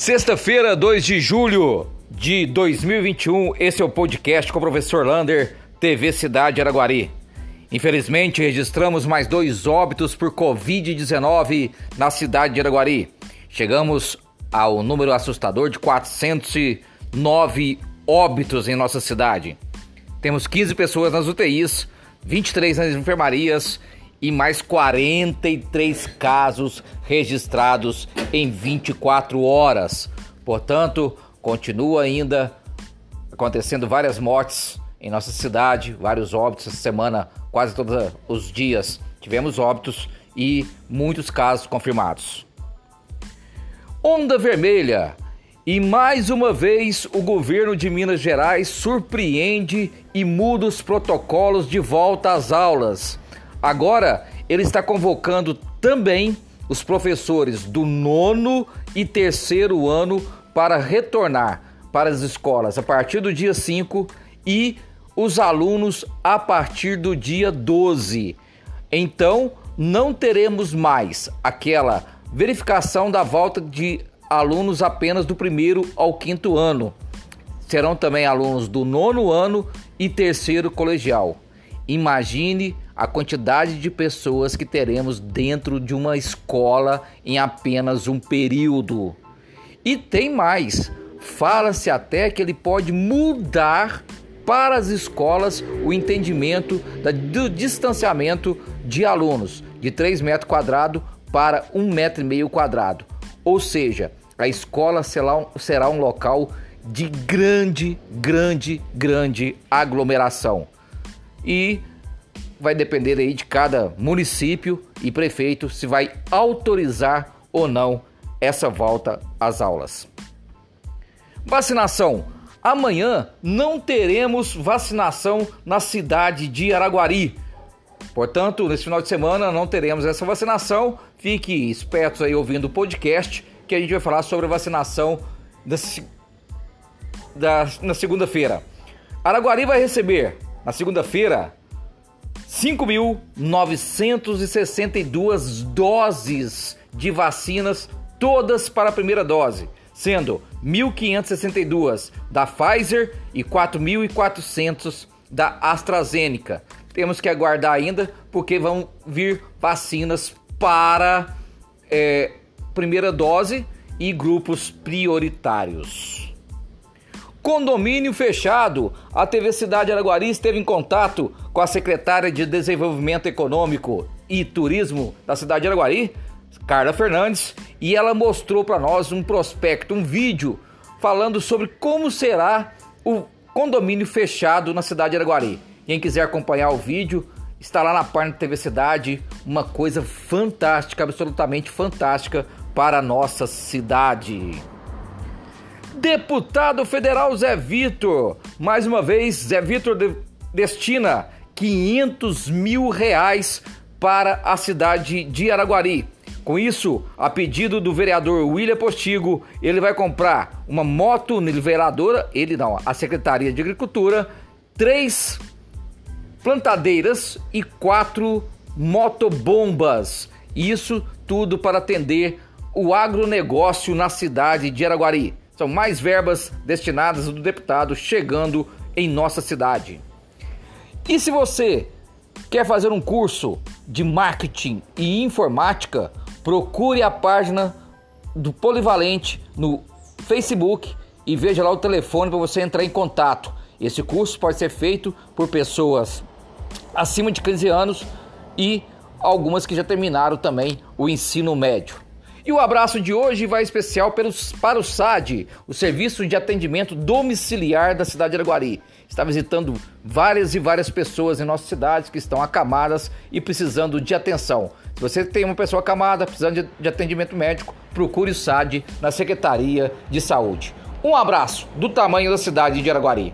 Sexta-feira, 2 de julho de 2021, esse é o podcast com o professor Lander, TV Cidade Araguari. Infelizmente, registramos mais dois óbitos por Covid-19 na cidade de Araguari. Chegamos ao número assustador de 409 óbitos em nossa cidade. Temos 15 pessoas nas UTIs, 23 nas enfermarias e mais 43 casos registrados em 24 horas. Portanto, continua ainda acontecendo várias mortes em nossa cidade, vários óbitos essa semana, quase todos os dias tivemos óbitos e muitos casos confirmados. Onda vermelha. E mais uma vez o governo de Minas Gerais surpreende e muda os protocolos de volta às aulas. Agora ele está convocando também os professores do nono e terceiro ano para retornar para as escolas a partir do dia 5 e os alunos a partir do dia 12. Então, não teremos mais aquela verificação da volta de alunos apenas do primeiro ao quinto ano. Serão também alunos do nono ano e terceiro colegial. Imagine a quantidade de pessoas que teremos dentro de uma escola em apenas um período. E tem mais: fala-se até que ele pode mudar para as escolas o entendimento do distanciamento de alunos de 3 metros quadrados para 1,5 metro e meio quadrado. Ou seja, a escola será um local de grande, grande, grande aglomeração e vai depender aí de cada município e prefeito se vai autorizar ou não essa volta às aulas. Vacinação. Amanhã não teremos vacinação na cidade de Araguari. Portanto, nesse final de semana não teremos essa vacinação. Fique espertos aí ouvindo o podcast que a gente vai falar sobre a vacinação da, da na segunda-feira. Araguari vai receber na segunda-feira, 5.962 doses de vacinas, todas para a primeira dose, sendo 1.562 da Pfizer e 4.400 da AstraZeneca. Temos que aguardar ainda, porque vão vir vacinas para é, primeira dose e grupos prioritários. Condomínio fechado. A TV Cidade Araguari esteve em contato com a secretária de Desenvolvimento Econômico e Turismo da cidade de Araguari, Carla Fernandes, e ela mostrou para nós um prospecto, um vídeo falando sobre como será o condomínio fechado na cidade de Araguari. Quem quiser acompanhar o vídeo, está lá na página da TV Cidade, uma coisa fantástica, absolutamente fantástica para a nossa cidade. Deputado federal Zé Vitor, mais uma vez, Zé Vitor de destina 500 mil reais para a cidade de Araguari. Com isso, a pedido do vereador William Postigo, ele vai comprar uma moto niveladora, ele não, a Secretaria de Agricultura, três plantadeiras e quatro motobombas. Isso tudo para atender o agronegócio na cidade de Araguari. São mais verbas destinadas do deputado chegando em nossa cidade. E se você quer fazer um curso de marketing e informática, procure a página do Polivalente no Facebook e veja lá o telefone para você entrar em contato. Esse curso pode ser feito por pessoas acima de 15 anos e algumas que já terminaram também o ensino médio. E o abraço de hoje vai especial pelos, para o SAD, o Serviço de Atendimento Domiciliar da cidade de Araguari. Está visitando várias e várias pessoas em nossa cidade que estão acamadas e precisando de atenção. Se você tem uma pessoa acamada, precisando de, de atendimento médico, procure o SAD na Secretaria de Saúde. Um abraço do tamanho da cidade de Araguari.